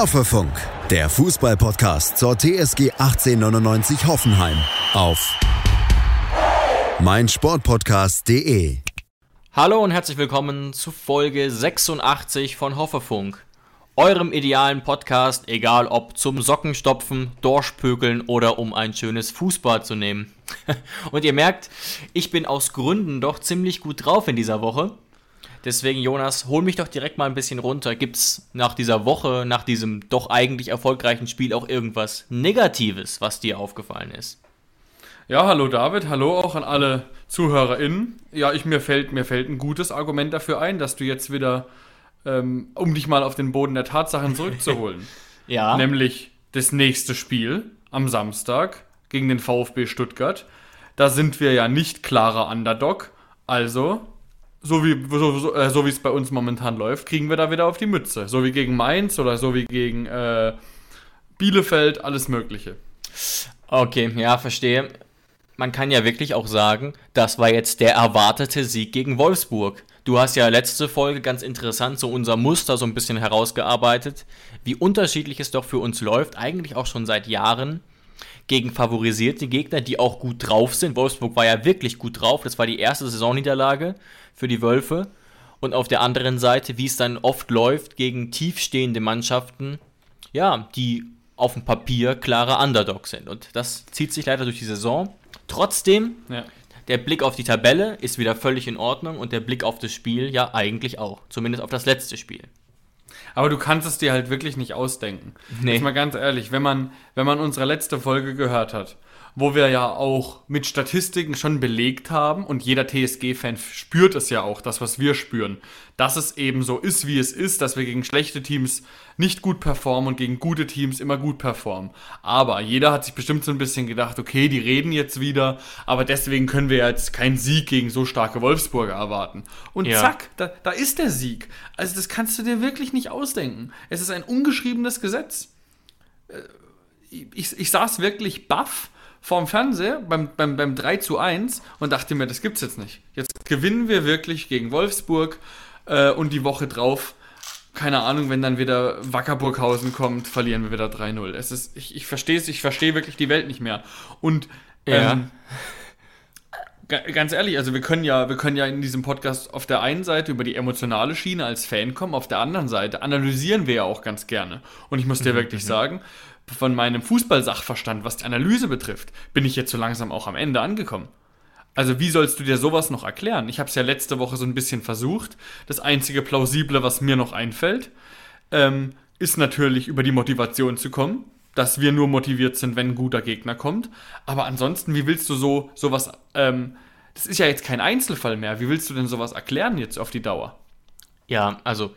Hoffefunk, der Fußballpodcast zur TSG 1899 Hoffenheim auf meinsportpodcast.de. Hallo und herzlich willkommen zu Folge 86 von Hoffefunk, eurem idealen Podcast, egal ob zum Sockenstopfen, Dorschpökeln oder um ein schönes Fußball zu nehmen. und ihr merkt, ich bin aus Gründen doch ziemlich gut drauf in dieser Woche. Deswegen, Jonas, hol mich doch direkt mal ein bisschen runter. Gibt es nach dieser Woche, nach diesem doch eigentlich erfolgreichen Spiel auch irgendwas Negatives, was dir aufgefallen ist? Ja, hallo David, hallo auch an alle ZuhörerInnen. Ja, ich, mir, fällt, mir fällt ein gutes Argument dafür ein, dass du jetzt wieder, ähm, um dich mal auf den Boden der Tatsachen zurückzuholen, ja. nämlich das nächste Spiel am Samstag gegen den VfB Stuttgart. Da sind wir ja nicht klarer Underdog, also so wie so, so, äh, so wie es bei uns momentan läuft, kriegen wir da wieder auf die Mütze. So wie gegen Mainz oder so wie gegen äh, Bielefeld, alles Mögliche. Okay, ja, verstehe. Man kann ja wirklich auch sagen, das war jetzt der erwartete Sieg gegen Wolfsburg. Du hast ja letzte Folge ganz interessant so unser Muster so ein bisschen herausgearbeitet, wie unterschiedlich es doch für uns läuft, eigentlich auch schon seit Jahren gegen favorisierte Gegner, die auch gut drauf sind. Wolfsburg war ja wirklich gut drauf. Das war die erste Saisonniederlage für die Wölfe. Und auf der anderen Seite, wie es dann oft läuft, gegen tiefstehende Mannschaften, ja, die auf dem Papier klare Underdogs sind. Und das zieht sich leider durch die Saison. Trotzdem, ja. der Blick auf die Tabelle ist wieder völlig in Ordnung und der Blick auf das Spiel ja eigentlich auch. Zumindest auf das letzte Spiel. Aber du kannst es dir halt wirklich nicht ausdenken. Nee. Jetzt mal ganz ehrlich, wenn man, wenn man unsere letzte Folge gehört hat, wo wir ja auch mit Statistiken schon belegt haben und jeder TSG-Fan spürt es ja auch, das, was wir spüren, dass es eben so ist, wie es ist, dass wir gegen schlechte Teams nicht gut performen und gegen gute Teams immer gut performen. Aber jeder hat sich bestimmt so ein bisschen gedacht, okay, die reden jetzt wieder, aber deswegen können wir jetzt keinen Sieg gegen so starke Wolfsburger erwarten. Und ja. zack, da, da ist der Sieg. Also das kannst du dir wirklich nicht ausdenken. Es ist ein ungeschriebenes Gesetz. Äh, ich, ich saß wirklich baff vorm Fernseher beim, beim, beim 3 zu 1 und dachte mir, das gibt's jetzt nicht. Jetzt gewinnen wir wirklich gegen Wolfsburg äh, und die Woche drauf, keine Ahnung, wenn dann wieder Wackerburghausen kommt, verlieren wir wieder 3-0. Es ist, ich, ich verstehe es, ich verstehe wirklich die Welt nicht mehr. Und ja. Ganz ehrlich, also wir können ja, wir können ja in diesem Podcast auf der einen Seite über die emotionale Schiene als Fan kommen, auf der anderen Seite analysieren wir ja auch ganz gerne. Und ich muss dir mhm, wirklich mhm. sagen, von meinem Fußballsachverstand, was die Analyse betrifft, bin ich jetzt so langsam auch am Ende angekommen. Also wie sollst du dir sowas noch erklären? Ich habe es ja letzte Woche so ein bisschen versucht. Das einzige plausible, was mir noch einfällt, ähm, ist natürlich über die Motivation zu kommen, dass wir nur motiviert sind, wenn ein guter Gegner kommt. Aber ansonsten, wie willst du so sowas? Ähm, das ist ja jetzt kein Einzelfall mehr. Wie willst du denn sowas erklären jetzt auf die Dauer? Ja, also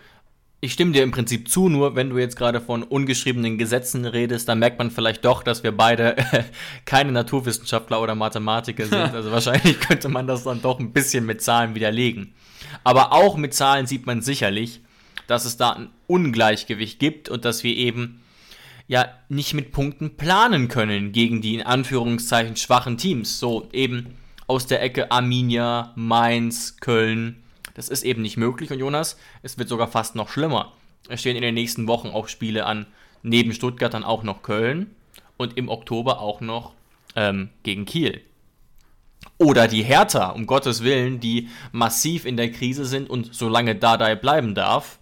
ich stimme dir im Prinzip zu, nur wenn du jetzt gerade von ungeschriebenen Gesetzen redest, dann merkt man vielleicht doch, dass wir beide keine Naturwissenschaftler oder Mathematiker sind. Also wahrscheinlich könnte man das dann doch ein bisschen mit Zahlen widerlegen. Aber auch mit Zahlen sieht man sicherlich, dass es da ein Ungleichgewicht gibt und dass wir eben ja nicht mit Punkten planen können gegen die in Anführungszeichen schwachen Teams. So eben aus der Ecke Arminia, Mainz, Köln, das ist eben nicht möglich und Jonas, es wird sogar fast noch schlimmer. Es stehen in den nächsten Wochen auch Spiele an, neben Stuttgart dann auch noch Köln und im Oktober auch noch ähm, gegen Kiel. Oder die Hertha, um Gottes Willen, die massiv in der Krise sind und solange Dardai bleiben darf,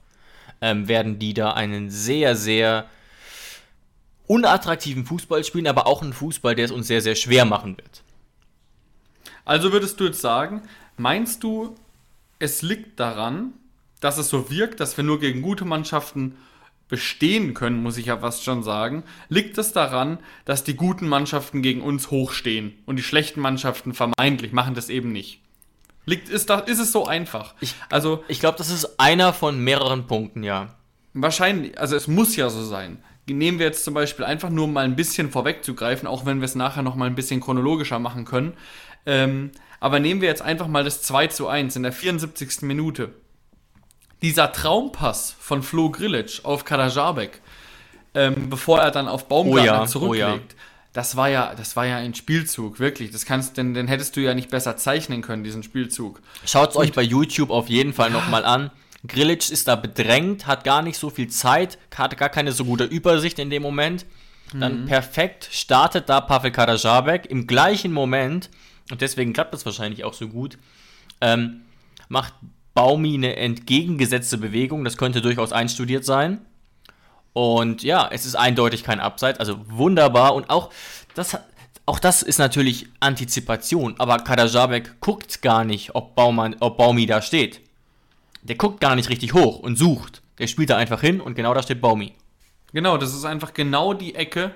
ähm, werden die da einen sehr, sehr unattraktiven Fußball spielen, aber auch einen Fußball, der es uns sehr, sehr schwer machen wird. Also würdest du jetzt sagen, meinst du, es liegt daran, dass es so wirkt, dass wir nur gegen gute Mannschaften bestehen können, muss ich ja fast schon sagen, liegt es daran, dass die guten Mannschaften gegen uns hochstehen und die schlechten Mannschaften vermeintlich machen das eben nicht. Liegt, ist, das, ist es so einfach? Ich, also, ich glaube, das ist einer von mehreren Punkten, ja. Wahrscheinlich, also es muss ja so sein. Nehmen wir jetzt zum Beispiel einfach nur mal ein bisschen vorwegzugreifen, auch wenn wir es nachher noch mal ein bisschen chronologischer machen können. Ähm, aber nehmen wir jetzt einfach mal das 2 zu 1 in der 74. Minute. Dieser Traumpass von Flo Grillitsch auf Kadajabek, ähm, bevor er dann auf Baumgartner oh ja, zurücklegt. Oh ja. Das war ja, das war ja ein Spielzug, wirklich. Das kannst, denn, den hättest du ja nicht besser zeichnen können, diesen Spielzug. Schaut es euch bei YouTube auf jeden Fall nochmal an. Grilic ist da bedrängt, hat gar nicht so viel Zeit, hat gar keine so gute Übersicht in dem Moment. Dann mhm. perfekt startet da Pavel Kadajabek im gleichen Moment, und deswegen klappt das wahrscheinlich auch so gut, ähm, macht Baumi eine entgegengesetzte Bewegung, das könnte durchaus einstudiert sein. Und ja, es ist eindeutig kein Abseits, also wunderbar. Und auch das, auch das ist natürlich Antizipation, aber Kadajabek guckt gar nicht, ob, Baumann, ob Baumi da steht. Der guckt gar nicht richtig hoch und sucht. Der spielt da einfach hin und genau da steht Baumi. Genau, das ist einfach genau die Ecke,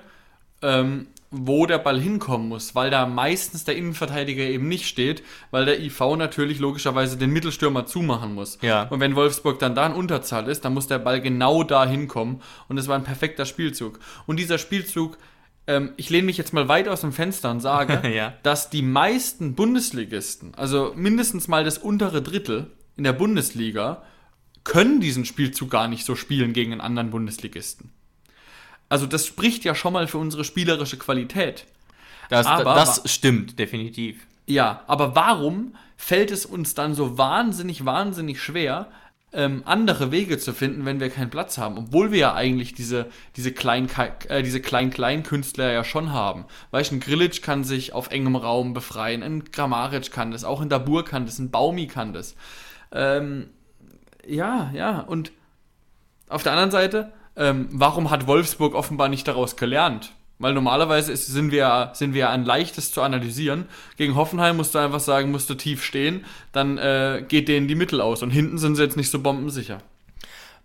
ähm, wo der Ball hinkommen muss, weil da meistens der Innenverteidiger eben nicht steht, weil der IV natürlich logischerweise den Mittelstürmer zumachen muss. Ja. Und wenn Wolfsburg dann da in Unterzahl ist, dann muss der Ball genau da hinkommen und es war ein perfekter Spielzug. Und dieser Spielzug, ähm, ich lehne mich jetzt mal weit aus dem Fenster und sage, ja. dass die meisten Bundesligisten, also mindestens mal das untere Drittel in der Bundesliga, können diesen Spielzug gar nicht so spielen gegen einen anderen Bundesligisten. Also das spricht ja schon mal für unsere spielerische Qualität. Das, aber, das stimmt, definitiv. Ja, aber warum fällt es uns dann so wahnsinnig, wahnsinnig schwer, ähm, andere Wege zu finden, wenn wir keinen Platz haben? Obwohl wir ja eigentlich diese, diese Klein-Klein-Künstler äh, ja schon haben. Weißt du, ein Grilic kann sich auf engem Raum befreien, ein Grammaric kann das, auch ein Dabur kann das, ein Baumi kann das. Ähm, ja, ja, und auf der anderen Seite ähm, warum hat Wolfsburg offenbar nicht daraus gelernt? Weil normalerweise ist, sind, wir, sind wir ein leichtes zu analysieren. Gegen Hoffenheim musst du einfach sagen, musst du tief stehen, dann äh, geht denen die Mittel aus. Und hinten sind sie jetzt nicht so bombensicher.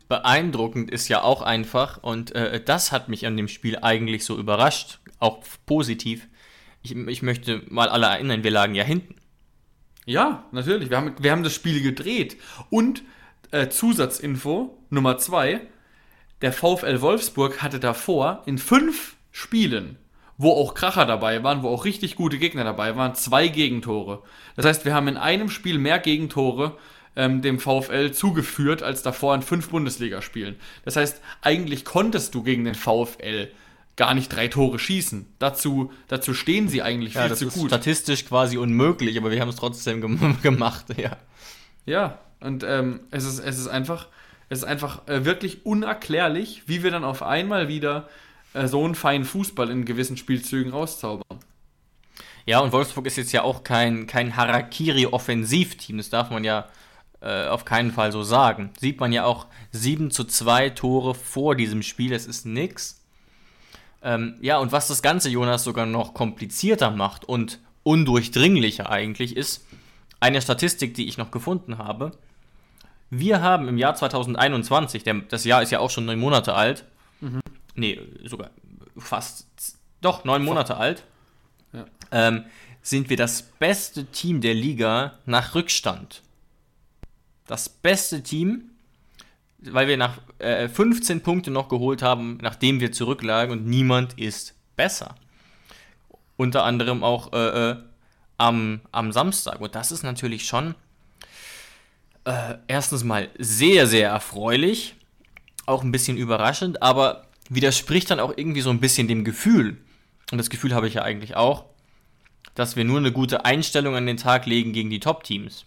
Beeindruckend ist ja auch einfach, und äh, das hat mich an dem Spiel eigentlich so überrascht, auch positiv. Ich, ich möchte mal alle erinnern, wir lagen ja hinten. Ja, natürlich. Wir haben, wir haben das Spiel gedreht. Und äh, Zusatzinfo Nummer zwei der VfL Wolfsburg hatte davor in fünf Spielen, wo auch Kracher dabei waren, wo auch richtig gute Gegner dabei waren, zwei Gegentore. Das heißt, wir haben in einem Spiel mehr Gegentore ähm, dem VfL zugeführt als davor in fünf Bundesligaspielen. Das heißt, eigentlich konntest du gegen den VfL gar nicht drei Tore schießen. Dazu, dazu stehen sie eigentlich viel ja, das zu ist gut. Statistisch quasi unmöglich, aber wir haben es trotzdem gemacht, ja. Ja, und ähm, es, ist, es ist einfach, es ist einfach äh, wirklich unerklärlich, wie wir dann auf einmal wieder äh, so einen feinen Fußball in gewissen Spielzügen rauszaubern. Ja, und Wolfsburg ist jetzt ja auch kein, kein Harakiri-Offensivteam, das darf man ja äh, auf keinen Fall so sagen. Sieht man ja auch 7 zu 2 Tore vor diesem Spiel, das ist nix. Ähm, ja, und was das Ganze, Jonas, sogar noch komplizierter macht und undurchdringlicher eigentlich ist, eine Statistik, die ich noch gefunden habe. Wir haben im Jahr 2021, der, das Jahr ist ja auch schon neun Monate alt, mhm. nee, sogar fast, doch, neun Monate alt, ja. ähm, sind wir das beste Team der Liga nach Rückstand. Das beste Team, weil wir nach äh, 15 Punkte noch geholt haben, nachdem wir zurücklagen und niemand ist besser. Unter anderem auch äh, äh, am, am Samstag. Und das ist natürlich schon äh, erstens mal sehr, sehr erfreulich, auch ein bisschen überraschend, aber widerspricht dann auch irgendwie so ein bisschen dem Gefühl, und das Gefühl habe ich ja eigentlich auch, dass wir nur eine gute Einstellung an den Tag legen gegen die Top-Teams.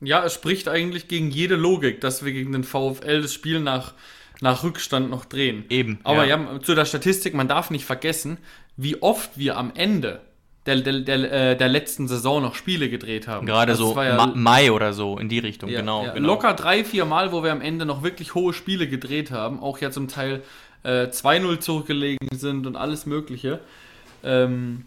Ja, es spricht eigentlich gegen jede Logik, dass wir gegen den VfL das Spiel nach, nach Rückstand noch drehen. Eben. Aber ja. ja, zu der Statistik, man darf nicht vergessen, wie oft wir am Ende der, der, der, äh, der letzten Saison noch Spiele gedreht haben. Gerade so ja, Mai oder so in die Richtung, ja, genau, ja. genau, Locker drei, vier Mal, wo wir am Ende noch wirklich hohe Spiele gedreht haben, auch ja zum Teil äh, 2-0 zurückgelegen sind und alles Mögliche. Ähm,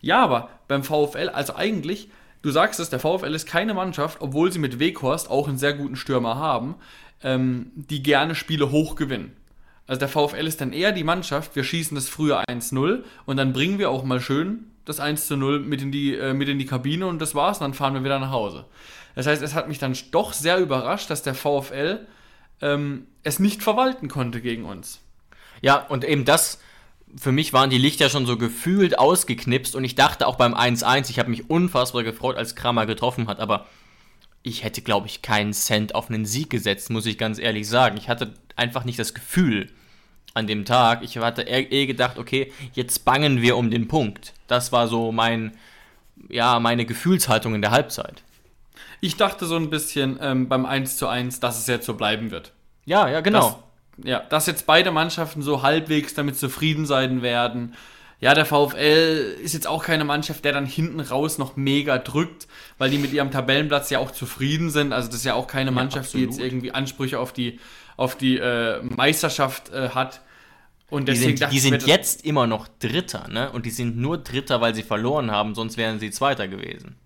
ja, aber beim VfL, also eigentlich, du sagst es, der VfL ist keine Mannschaft, obwohl sie mit Weghorst auch einen sehr guten Stürmer haben, ähm, die gerne Spiele hoch gewinnen. Also der VfL ist dann eher die Mannschaft, wir schießen das früher 1-0 und dann bringen wir auch mal schön das 1 zu 0 mit in die, äh, mit in die Kabine und das war's. Und dann fahren wir wieder nach Hause. Das heißt, es hat mich dann doch sehr überrascht, dass der VfL ähm, es nicht verwalten konnte gegen uns. Ja, und eben das, für mich waren die Lichter schon so gefühlt ausgeknipst und ich dachte auch beim 1-1, ich habe mich unfassbar gefreut, als Kramer getroffen hat, aber ich hätte, glaube ich, keinen Cent auf einen Sieg gesetzt, muss ich ganz ehrlich sagen. Ich hatte einfach nicht das Gefühl, an dem Tag. Ich hatte eh gedacht, okay, jetzt bangen wir um den Punkt. Das war so mein, ja, meine Gefühlshaltung in der Halbzeit. Ich dachte so ein bisschen ähm, beim 1 zu 1, dass es jetzt so bleiben wird. Ja, ja, genau. Dass, ja, dass jetzt beide Mannschaften so halbwegs damit zufrieden sein werden. Ja, der VfL ist jetzt auch keine Mannschaft, der dann hinten raus noch mega drückt, weil die mit ihrem Tabellenplatz ja auch zufrieden sind. Also das ist ja auch keine Mannschaft, ja, die jetzt irgendwie Ansprüche auf die, auf die äh, Meisterschaft äh, hat. Und deswegen die sind, die sind jetzt immer noch Dritter, ne? Und die sind nur Dritter, weil sie verloren haben, sonst wären sie Zweiter gewesen.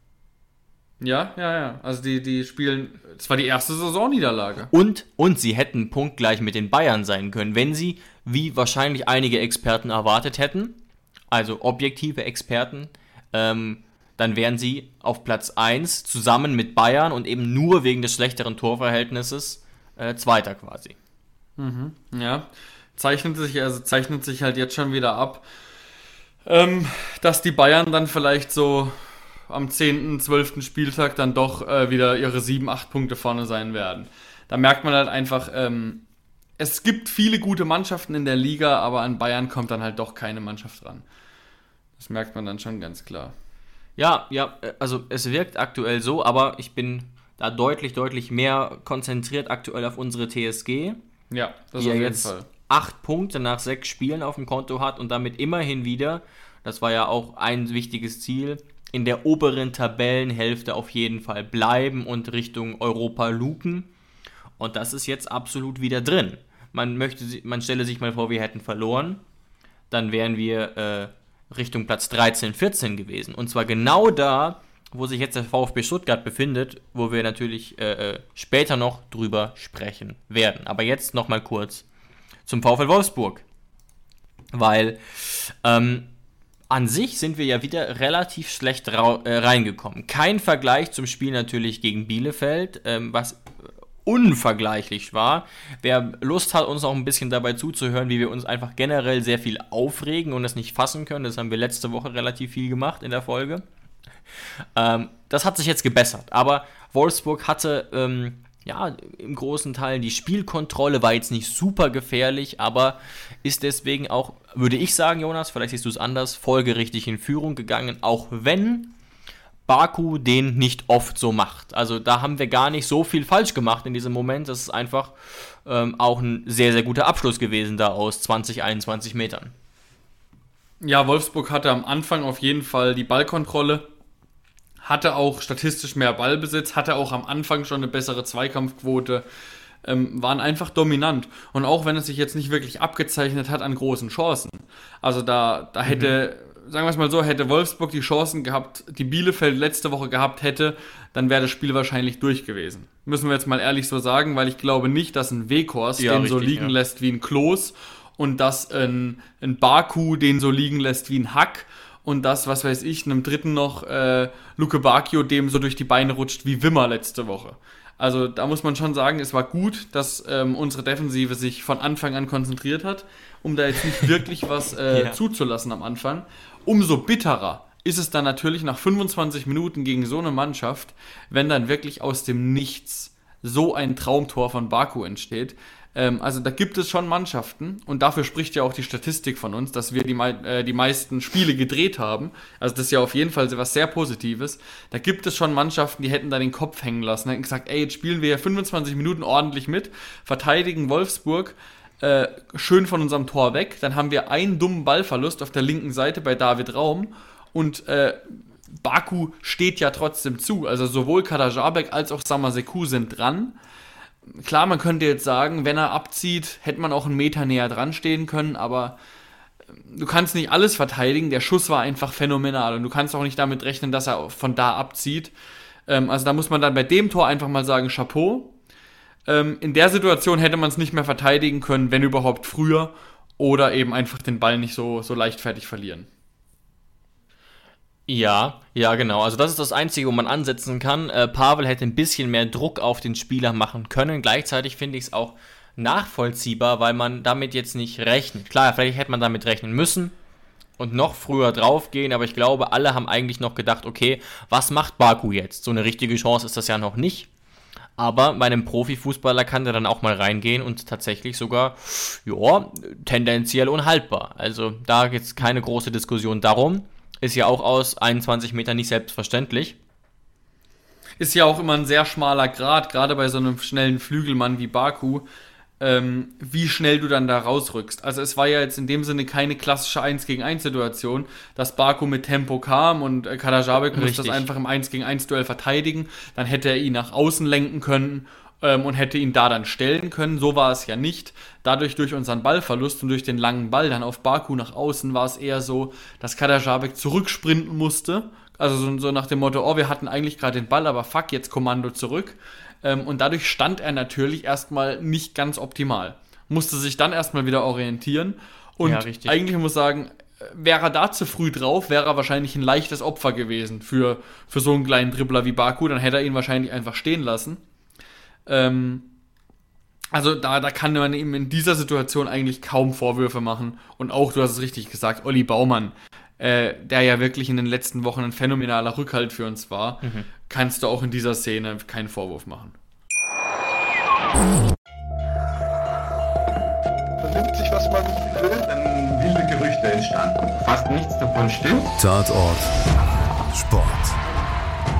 Ja, ja, ja. Also die, die spielen, es war die erste Saisonniederlage. Und, und sie hätten punktgleich mit den Bayern sein können, wenn sie, wie wahrscheinlich einige Experten erwartet hätten, also objektive Experten, ähm, dann wären sie auf Platz 1 zusammen mit Bayern und eben nur wegen des schlechteren Torverhältnisses äh, Zweiter quasi. Mhm, ja zeichnet sich, also zeichnet sich halt jetzt schon wieder ab, ähm, dass die Bayern dann vielleicht so am 10., 12. Spieltag dann doch äh, wieder ihre 7, 8 Punkte vorne sein werden. Da merkt man halt einfach, ähm, es gibt viele gute Mannschaften in der Liga, aber an Bayern kommt dann halt doch keine Mannschaft ran. Das merkt man dann schon ganz klar. Ja, ja, also es wirkt aktuell so, aber ich bin da deutlich, deutlich mehr konzentriert aktuell auf unsere TSG. Ja, das die auf jeden jetzt Fall acht Punkte nach sechs Spielen auf dem Konto hat und damit immerhin wieder, das war ja auch ein wichtiges Ziel, in der oberen Tabellenhälfte auf jeden Fall bleiben und Richtung Europa luken. Und das ist jetzt absolut wieder drin. Man, möchte, man stelle sich mal vor, wir hätten verloren. Dann wären wir äh, Richtung Platz 13, 14 gewesen. Und zwar genau da, wo sich jetzt der VfB Stuttgart befindet, wo wir natürlich äh, äh später noch drüber sprechen werden. Aber jetzt nochmal kurz zum VfL Wolfsburg. Weil ähm, an sich sind wir ja wieder relativ schlecht äh, reingekommen. Kein Vergleich zum Spiel natürlich gegen Bielefeld, ähm, was unvergleichlich war. Wer Lust hat, uns auch ein bisschen dabei zuzuhören, wie wir uns einfach generell sehr viel aufregen und es nicht fassen können, das haben wir letzte Woche relativ viel gemacht in der Folge. Ähm, das hat sich jetzt gebessert, aber Wolfsburg hatte ähm, ja, im großen Teil die Spielkontrolle war jetzt nicht super gefährlich, aber ist deswegen auch, würde ich sagen, Jonas, vielleicht siehst du es anders, folgerichtig in Führung gegangen, auch wenn Baku den nicht oft so macht. Also da haben wir gar nicht so viel falsch gemacht in diesem Moment. Das ist einfach ähm, auch ein sehr, sehr guter Abschluss gewesen da aus 20, 21 Metern. Ja, Wolfsburg hatte am Anfang auf jeden Fall die Ballkontrolle hatte auch statistisch mehr Ballbesitz, hatte auch am Anfang schon eine bessere Zweikampfquote, ähm, waren einfach dominant. Und auch wenn es sich jetzt nicht wirklich abgezeichnet hat an großen Chancen. Also da, da mhm. hätte, mhm. sagen wir es mal so, hätte Wolfsburg die Chancen gehabt, die Bielefeld letzte Woche gehabt hätte, dann wäre das Spiel wahrscheinlich durch gewesen. Müssen wir jetzt mal ehrlich so sagen, weil ich glaube nicht, dass ein Weghorst ja, den richtig, so liegen ja. lässt wie ein Klos und dass ein, ein Baku den so liegen lässt wie ein Hack und das, was weiß ich, einem dritten noch äh, Luke Bacchio dem so durch die Beine rutscht wie Wimmer letzte Woche. Also da muss man schon sagen, es war gut, dass ähm, unsere Defensive sich von Anfang an konzentriert hat, um da jetzt nicht wirklich was äh, ja. zuzulassen am Anfang. Umso bitterer ist es dann natürlich nach 25 Minuten gegen so eine Mannschaft, wenn dann wirklich aus dem Nichts so ein Traumtor von Baku entsteht. Ähm, also da gibt es schon Mannschaften und dafür spricht ja auch die Statistik von uns, dass wir die, äh, die meisten Spiele gedreht haben. Also das ist ja auf jeden Fall was sehr Positives. Da gibt es schon Mannschaften, die hätten da den Kopf hängen lassen, hätten gesagt, ey, jetzt spielen wir ja 25 Minuten ordentlich mit, verteidigen Wolfsburg. Äh, schön von unserem Tor weg. Dann haben wir einen dummen Ballverlust auf der linken Seite bei David Raum und äh, Baku steht ja trotzdem zu. Also sowohl Kadajabek als auch Samaseku sind dran klar, man könnte jetzt sagen, wenn er abzieht, hätte man auch einen Meter näher dran stehen können, aber ähm, du kannst nicht alles verteidigen. Der Schuss war einfach phänomenal und du kannst auch nicht damit rechnen, dass er von da abzieht. Ähm, also da muss man dann bei dem Tor einfach mal sagen, Chapeau. Ähm, in der Situation hätte man es nicht mehr verteidigen können, wenn überhaupt früher oder eben einfach den Ball nicht so, so leichtfertig verlieren. Ja, ja, genau. Also das ist das Einzige, wo man ansetzen kann. Äh, Pavel hätte ein bisschen mehr Druck auf den Spieler machen können. Gleichzeitig finde ich es auch nachvollziehbar, weil man damit jetzt nicht rechnet. Klar, vielleicht hätte man damit rechnen müssen und noch früher draufgehen, aber ich glaube, alle haben eigentlich noch gedacht, okay, was macht Baku jetzt? So eine richtige Chance ist das ja noch nicht. Aber bei einem Profifußballer kann der dann auch mal reingehen und tatsächlich sogar, ja, tendenziell unhaltbar. Also da gibt es keine große Diskussion darum. Ist ja auch aus 21 Metern nicht selbstverständlich. ist ja auch immer ein sehr schmaler Grad, gerade bei so einem schnellen Flügelmann wie Baku, ähm, wie schnell du dann da rausrückst. Also es war ja jetzt in dem Sinne keine klassische 1 gegen 1 Situation, dass Baku mit Tempo kam und äh, Kadajabek muss das einfach im 1 gegen 1 Duell verteidigen, dann hätte er ihn nach außen lenken können ähm, und hätte ihn da dann stellen können. So war es ja nicht. Dadurch durch unseren Ballverlust und durch den langen Ball dann auf Baku nach außen war es eher so, dass Kadajabek zurücksprinten musste. Also so, so nach dem Motto, oh, wir hatten eigentlich gerade den Ball, aber fuck, jetzt Kommando zurück. Ähm, und dadurch stand er natürlich erstmal nicht ganz optimal. Musste sich dann erstmal wieder orientieren. Und ja, eigentlich muss ich sagen, wäre er da zu früh drauf, wäre er wahrscheinlich ein leichtes Opfer gewesen für, für so einen kleinen Dribbler wie Baku. Dann hätte er ihn wahrscheinlich einfach stehen lassen. Ähm, also da, da kann man ihm in dieser Situation eigentlich kaum Vorwürfe machen. Und auch, du hast es richtig gesagt, Olli Baumann, äh, der ja wirklich in den letzten Wochen ein phänomenaler Rückhalt für uns war, mhm. kannst du auch in dieser Szene keinen Vorwurf machen. Vernimmt sich, was man will, dann wilde Gerüchte entstanden. Fast nichts davon stimmt. Tatort. Sport.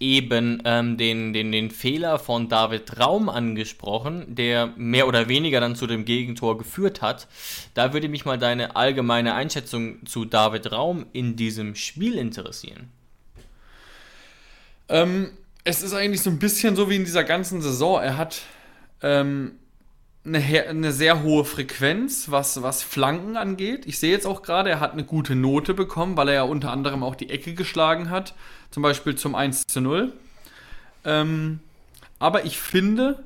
eben ähm, den, den, den Fehler von David Raum angesprochen, der mehr oder weniger dann zu dem Gegentor geführt hat. Da würde mich mal deine allgemeine Einschätzung zu David Raum in diesem Spiel interessieren. Ähm, es ist eigentlich so ein bisschen so wie in dieser ganzen Saison. Er hat ähm, eine, eine, sehr hohe Frequenz, was, was Flanken angeht. Ich sehe jetzt auch gerade, er hat eine gute Note bekommen, weil er ja unter anderem auch die Ecke geschlagen hat. Zum Beispiel zum 1 zu 0. Ähm, aber ich finde,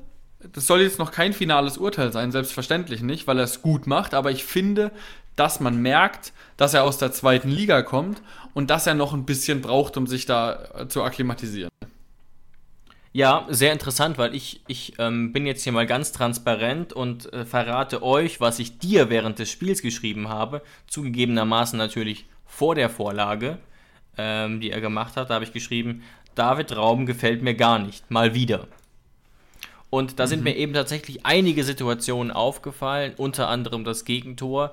das soll jetzt noch kein finales Urteil sein, selbstverständlich nicht, weil er es gut macht, aber ich finde, dass man merkt, dass er aus der zweiten Liga kommt und dass er noch ein bisschen braucht, um sich da zu akklimatisieren. Ja, sehr interessant, weil ich, ich ähm, bin jetzt hier mal ganz transparent und äh, verrate euch, was ich dir während des Spiels geschrieben habe. Zugegebenermaßen natürlich vor der Vorlage, ähm, die er gemacht hat. Da habe ich geschrieben, David Raum gefällt mir gar nicht, mal wieder. Und da mhm. sind mir eben tatsächlich einige Situationen aufgefallen, unter anderem das Gegentor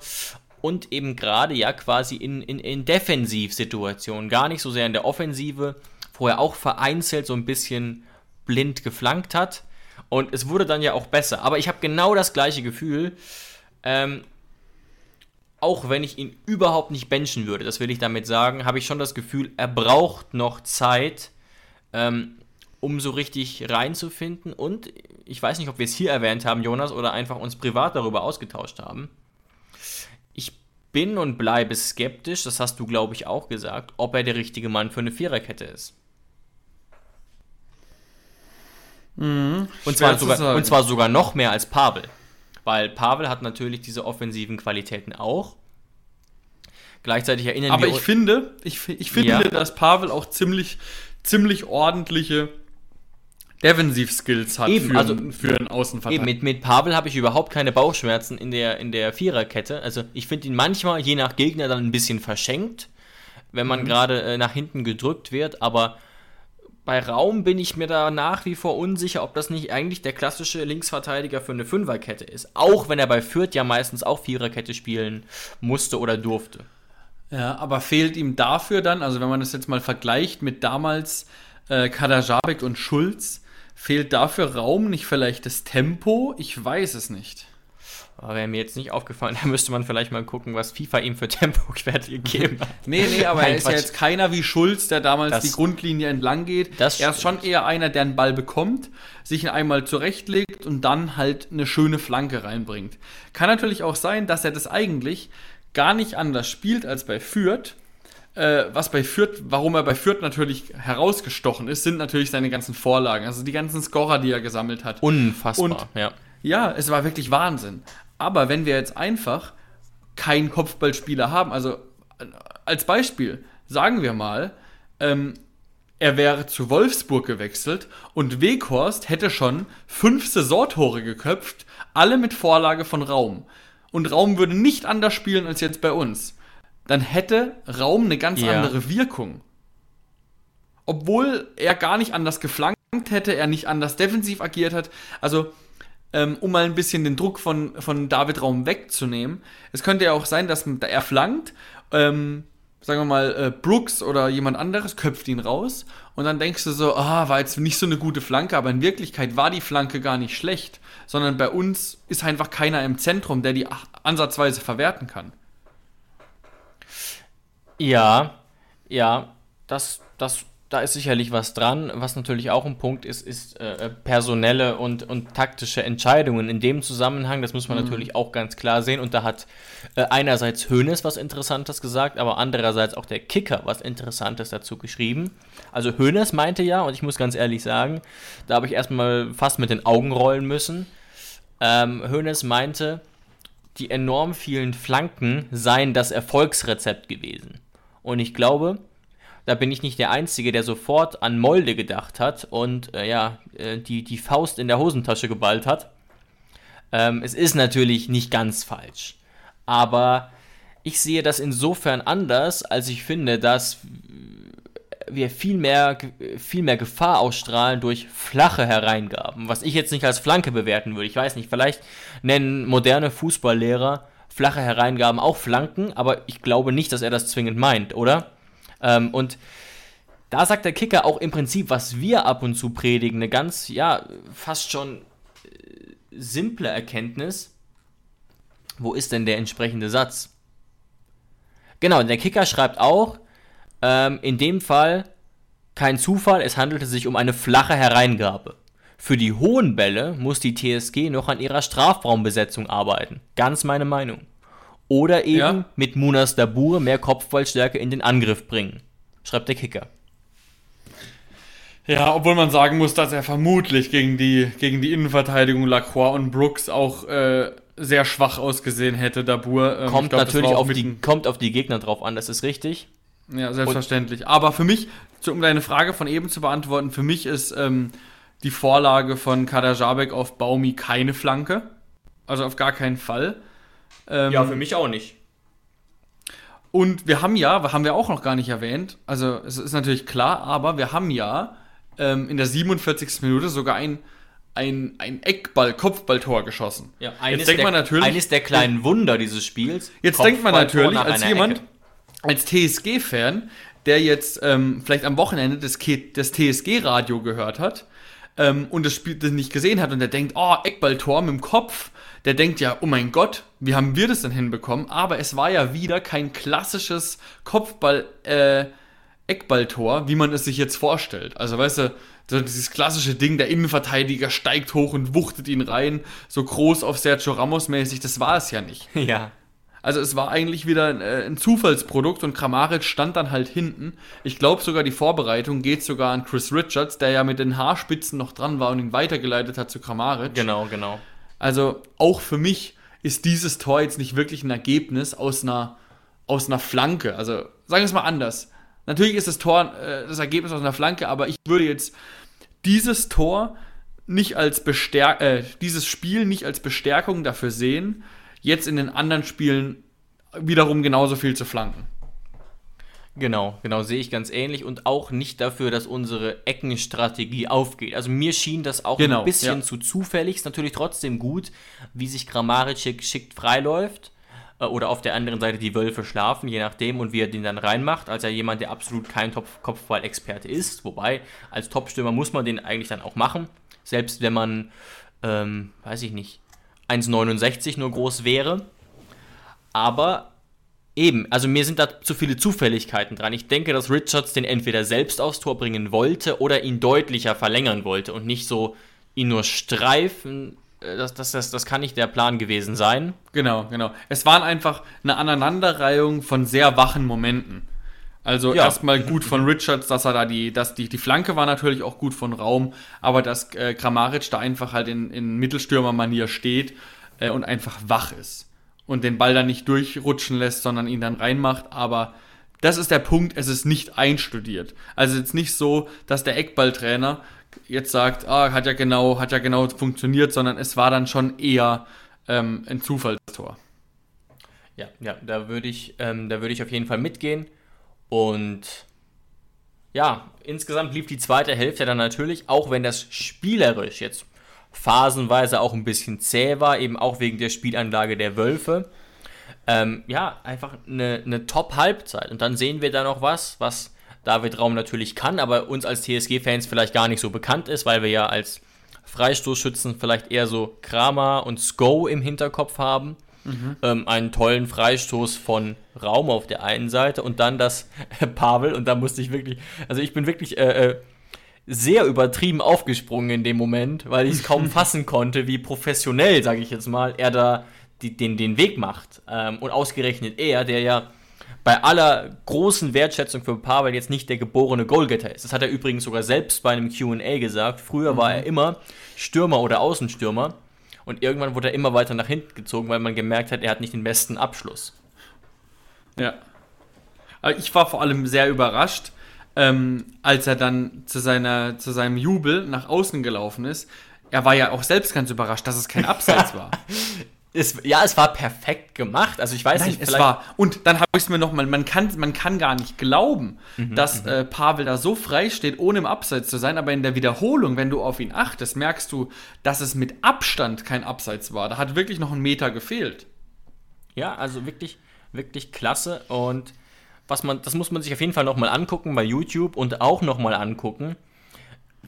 und eben gerade ja quasi in, in, in Defensivsituationen, gar nicht so sehr in der Offensive, vorher auch vereinzelt so ein bisschen blind geflankt hat. Und es wurde dann ja auch besser. Aber ich habe genau das gleiche Gefühl. Ähm, auch wenn ich ihn überhaupt nicht benchen würde, das will ich damit sagen, habe ich schon das Gefühl, er braucht noch Zeit, ähm, um so richtig reinzufinden. Und ich weiß nicht, ob wir es hier erwähnt haben, Jonas, oder einfach uns privat darüber ausgetauscht haben. Ich bin und bleibe skeptisch, das hast du, glaube ich, auch gesagt, ob er der richtige Mann für eine Viererkette ist. Mhm, und, zwar sogar, und zwar sogar noch mehr als Pavel. Weil Pavel hat natürlich diese offensiven Qualitäten auch. Gleichzeitig erinnern Aber wir ich finde, ich, ich finde, ja. dass Pavel auch ziemlich, ziemlich ordentliche Defensiv-Skills hat eben, für, also, für einen Außenverteidiger. Mit, mit Pavel habe ich überhaupt keine Bauchschmerzen in der, in der Viererkette. Also ich finde ihn manchmal, je nach Gegner, dann ein bisschen verschenkt, wenn man mhm. gerade äh, nach hinten gedrückt wird, aber bei Raum bin ich mir da nach wie vor unsicher, ob das nicht eigentlich der klassische Linksverteidiger für eine Fünferkette ist. Auch wenn er bei Fürth ja meistens auch Viererkette spielen musste oder durfte. Ja, aber fehlt ihm dafür dann, also wenn man das jetzt mal vergleicht mit damals äh, Kadajabek und Schulz, fehlt dafür Raum nicht vielleicht das Tempo? Ich weiß es nicht. Wäre mir jetzt nicht aufgefallen, da müsste man vielleicht mal gucken, was FIFA ihm für Tempo-Werte gegeben hat. nee, nee, aber Nein, er ist Quatsch. ja jetzt keiner wie Schulz, der damals das, die Grundlinie entlang geht. er ist schon eher einer, der einen Ball bekommt, sich ihn einmal zurechtlegt und dann halt eine schöne Flanke reinbringt. Kann natürlich auch sein, dass er das eigentlich gar nicht anders spielt als bei Fürth. Äh, was bei Fürth, warum er bei Fürth natürlich herausgestochen ist, sind natürlich seine ganzen Vorlagen, also die ganzen Scorer, die er gesammelt hat. Unfassbar, und, ja. Ja, es war wirklich Wahnsinn. Aber wenn wir jetzt einfach keinen Kopfballspieler haben, also als Beispiel, sagen wir mal, ähm, er wäre zu Wolfsburg gewechselt und Weghorst hätte schon fünf Saisontore geköpft, alle mit Vorlage von Raum. Und Raum würde nicht anders spielen als jetzt bei uns. dann hätte Raum eine ganz ja. andere Wirkung. Obwohl er gar nicht anders geflankt hätte, er nicht anders defensiv agiert hat. Also, ähm, um mal ein bisschen den Druck von, von David Raum wegzunehmen. Es könnte ja auch sein, dass er flankt, ähm, sagen wir mal, äh, Brooks oder jemand anderes köpft ihn raus und dann denkst du so, ah, war jetzt nicht so eine gute Flanke, aber in Wirklichkeit war die Flanke gar nicht schlecht, sondern bei uns ist einfach keiner im Zentrum, der die ansatzweise verwerten kann. Ja, ja, das, das da ist sicherlich was dran. Was natürlich auch ein Punkt ist, ist äh, personelle und, und taktische Entscheidungen. In dem Zusammenhang, das muss man mhm. natürlich auch ganz klar sehen. Und da hat äh, einerseits Hoeneß was Interessantes gesagt, aber andererseits auch der Kicker was Interessantes dazu geschrieben. Also Hoeneß meinte ja, und ich muss ganz ehrlich sagen, da habe ich erstmal fast mit den Augen rollen müssen. Ähm, Hoeneß meinte, die enorm vielen Flanken seien das Erfolgsrezept gewesen. Und ich glaube, da bin ich nicht der Einzige, der sofort an Molde gedacht hat und äh, ja, äh, die, die Faust in der Hosentasche geballt hat. Ähm, es ist natürlich nicht ganz falsch. Aber ich sehe das insofern anders, als ich finde, dass wir viel mehr, viel mehr Gefahr ausstrahlen durch flache Hereingaben, was ich jetzt nicht als Flanke bewerten würde. Ich weiß nicht, vielleicht nennen moderne Fußballlehrer flache Hereingaben auch Flanken, aber ich glaube nicht, dass er das zwingend meint, oder? Ähm, und da sagt der Kicker auch im Prinzip, was wir ab und zu predigen, eine ganz, ja, fast schon äh, simple Erkenntnis. Wo ist denn der entsprechende Satz? Genau, der Kicker schreibt auch, ähm, in dem Fall kein Zufall, es handelte sich um eine flache Hereingabe. Für die hohen Bälle muss die TSG noch an ihrer Strafraumbesetzung arbeiten. Ganz meine Meinung. Oder eben ja. mit Munas Dabur mehr Kopfballstärke in den Angriff bringen, schreibt der Kicker. Ja, obwohl man sagen muss, dass er vermutlich gegen die, gegen die Innenverteidigung Lacroix und Brooks auch äh, sehr schwach ausgesehen hätte, Dabur. Ähm, kommt glaub, natürlich auf die, kommt auf die Gegner drauf an, das ist richtig. Ja, selbstverständlich. Und Aber für mich, um deine Frage von eben zu beantworten, für mich ist ähm, die Vorlage von Kader Jabek auf Baumi keine Flanke. Also auf gar keinen Fall. Ähm, ja, für mich auch nicht. Und wir haben ja, haben wir auch noch gar nicht erwähnt, also es ist natürlich klar, aber wir haben ja ähm, in der 47. Minute sogar ein, ein, ein Eckball, Kopfballtor geschossen. Ja, eines, jetzt denkt der, man natürlich, eines der kleinen Wunder dieses Spiels. Jetzt denkt man natürlich als jemand, Ecke. als TSG-Fan, der jetzt ähm, vielleicht am Wochenende das, das TSG-Radio gehört hat ähm, und das Spiel das nicht gesehen hat und der denkt, oh, Eckballtor mit dem Kopf der denkt ja, oh mein Gott, wie haben wir das denn hinbekommen? Aber es war ja wieder kein klassisches Kopfball, äh, Eckballtor, wie man es sich jetzt vorstellt. Also weißt du, so dieses klassische Ding, der Innenverteidiger steigt hoch und wuchtet ihn rein, so groß auf Sergio Ramos mäßig, das war es ja nicht. Ja. Also es war eigentlich wieder ein, äh, ein Zufallsprodukt und Kramaric stand dann halt hinten. Ich glaube sogar die Vorbereitung geht sogar an Chris Richards, der ja mit den Haarspitzen noch dran war und ihn weitergeleitet hat zu Kramaric. Genau, genau. Also auch für mich ist dieses Tor jetzt nicht wirklich ein Ergebnis aus einer, aus einer Flanke. Also sagen wir es mal anders. Natürlich ist das Tor äh, das Ergebnis aus einer Flanke, aber ich würde jetzt dieses Tor nicht als Bestärk äh, dieses Spiel nicht als Bestärkung dafür sehen, jetzt in den anderen Spielen wiederum genauso viel zu flanken. Genau, genau, sehe ich ganz ähnlich und auch nicht dafür, dass unsere Eckenstrategie aufgeht. Also mir schien das auch genau, ein bisschen ja. zu zufällig. Ist natürlich trotzdem gut, wie sich Grammaric geschickt freiläuft. Äh, oder auf der anderen Seite die Wölfe schlafen, je nachdem, und wie er den dann reinmacht. Als ja jemand, der absolut kein Kopfball-Experte ist. Wobei, als Topstürmer muss man den eigentlich dann auch machen. Selbst wenn man, ähm, weiß ich nicht, 1,69 nur groß wäre. Aber Eben, also mir sind da zu viele Zufälligkeiten dran. Ich denke, dass Richards den entweder selbst aufs Tor bringen wollte oder ihn deutlicher verlängern wollte und nicht so ihn nur streifen. Äh, das, das, das, das kann nicht der Plan gewesen sein. Genau, genau. Es waren einfach eine Aneinanderreihung von sehr wachen Momenten. Also ja. erstmal gut von Richards, dass er da die, dass die, die Flanke war natürlich auch gut von Raum, aber dass äh, Kramaric da einfach halt in, in Mittelstürmermanier steht äh, und einfach wach ist und den Ball dann nicht durchrutschen lässt, sondern ihn dann reinmacht. Aber das ist der Punkt, es ist nicht einstudiert. Also jetzt nicht so, dass der Eckballtrainer jetzt sagt, ah, hat ja genau, hat ja genau funktioniert, sondern es war dann schon eher ähm, ein Zufallstor. Ja, ja, da würde ich, ähm, da würde ich auf jeden Fall mitgehen. Und ja, insgesamt lief die zweite Hälfte dann natürlich, auch wenn das spielerisch jetzt phasenweise auch ein bisschen zäh war, eben auch wegen der Spielanlage der Wölfe. Ähm, ja, einfach eine, eine Top-Halbzeit. Und dann sehen wir da noch was, was David Raum natürlich kann, aber uns als TSG-Fans vielleicht gar nicht so bekannt ist, weil wir ja als Freistoßschützen vielleicht eher so Kramer und Sko im Hinterkopf haben. Mhm. Ähm, einen tollen Freistoß von Raum auf der einen Seite und dann das äh, Pavel und da musste ich wirklich, also ich bin wirklich äh, äh, sehr übertrieben aufgesprungen in dem Moment, weil ich es kaum fassen konnte, wie professionell, sage ich jetzt mal, er da die, den, den Weg macht. Ähm, und ausgerechnet er, der ja bei aller großen Wertschätzung für Pavel jetzt nicht der geborene Goalgetter ist. Das hat er übrigens sogar selbst bei einem QA gesagt. Früher mhm. war er immer Stürmer oder Außenstürmer und irgendwann wurde er immer weiter nach hinten gezogen, weil man gemerkt hat, er hat nicht den besten Abschluss. Ja. Ich war vor allem sehr überrascht, ähm, als er dann zu, seiner, zu seinem Jubel nach außen gelaufen ist. Er war ja auch selbst ganz überrascht, dass es kein Abseits war. Es, ja, es war perfekt gemacht. Also ich weiß Nein, nicht, es war. Und dann habe ich es mir nochmal, man kann, man kann gar nicht glauben, mhm, dass mhm. äh, Pavel da so frei steht, ohne im Abseits zu sein. Aber in der Wiederholung, wenn du auf ihn achtest, merkst du, dass es mit Abstand kein Abseits war. Da hat wirklich noch ein Meter gefehlt. Ja, also wirklich, wirklich klasse. Und was man, das muss man sich auf jeden Fall nochmal angucken bei YouTube und auch nochmal angucken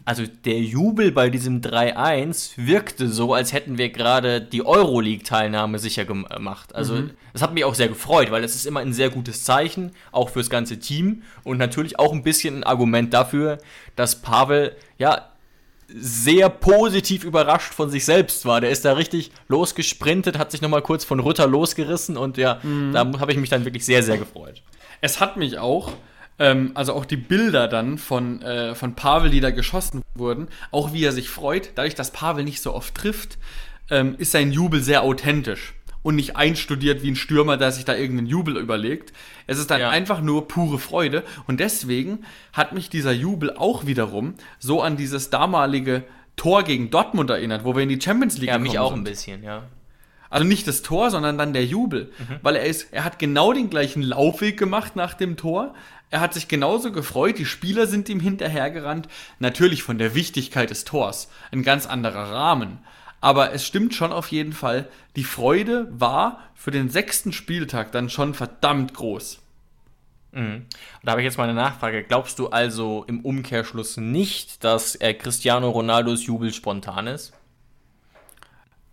also der Jubel bei diesem 3-1 wirkte so, als hätten wir gerade die Euroleague-Teilnahme sicher gemacht. Also mhm. das hat mich auch sehr gefreut, weil das ist immer ein sehr gutes Zeichen, auch fürs ganze Team und natürlich auch ein bisschen ein Argument dafür, dass Pavel ja sehr positiv überrascht von sich selbst war. Der ist da richtig losgesprintet, hat sich nochmal kurz von Rutter losgerissen und ja, mhm. da habe ich mich dann wirklich sehr, sehr gefreut. Es hat mich auch ähm, also auch die Bilder dann von, äh, von Pavel, die da geschossen wurden, auch wie er sich freut, dadurch, dass Pavel nicht so oft trifft, ähm, ist sein Jubel sehr authentisch und nicht einstudiert wie ein Stürmer, der sich da irgendeinen Jubel überlegt. Es ist dann ja. einfach nur pure Freude und deswegen hat mich dieser Jubel auch wiederum so an dieses damalige Tor gegen Dortmund erinnert, wo wir in die Champions League ja, mich auch sind. ein bisschen, ja. Also nicht das Tor, sondern dann der Jubel, mhm. weil er ist, er hat genau den gleichen Laufweg gemacht nach dem Tor, er hat sich genauso gefreut, die Spieler sind ihm hinterhergerannt. Natürlich von der Wichtigkeit des Tors, ein ganz anderer Rahmen. Aber es stimmt schon auf jeden Fall, die Freude war für den sechsten Spieltag dann schon verdammt groß. Mhm. Da habe ich jetzt mal eine Nachfrage. Glaubst du also im Umkehrschluss nicht, dass äh, Cristiano Ronaldos Jubel spontan ist?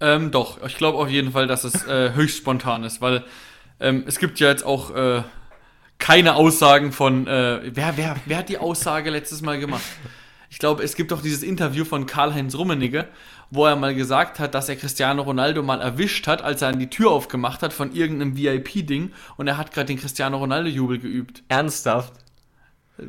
Ähm, doch, ich glaube auf jeden Fall, dass es äh, höchst spontan ist, weil ähm, es gibt ja jetzt auch äh, keine Aussagen von, äh, wer, wer, wer hat die Aussage letztes Mal gemacht? Ich glaube, es gibt doch dieses Interview von Karl-Heinz Rummenigge, wo er mal gesagt hat, dass er Cristiano Ronaldo mal erwischt hat, als er an die Tür aufgemacht hat von irgendeinem VIP-Ding und er hat gerade den Cristiano Ronaldo-Jubel geübt. Ernsthaft?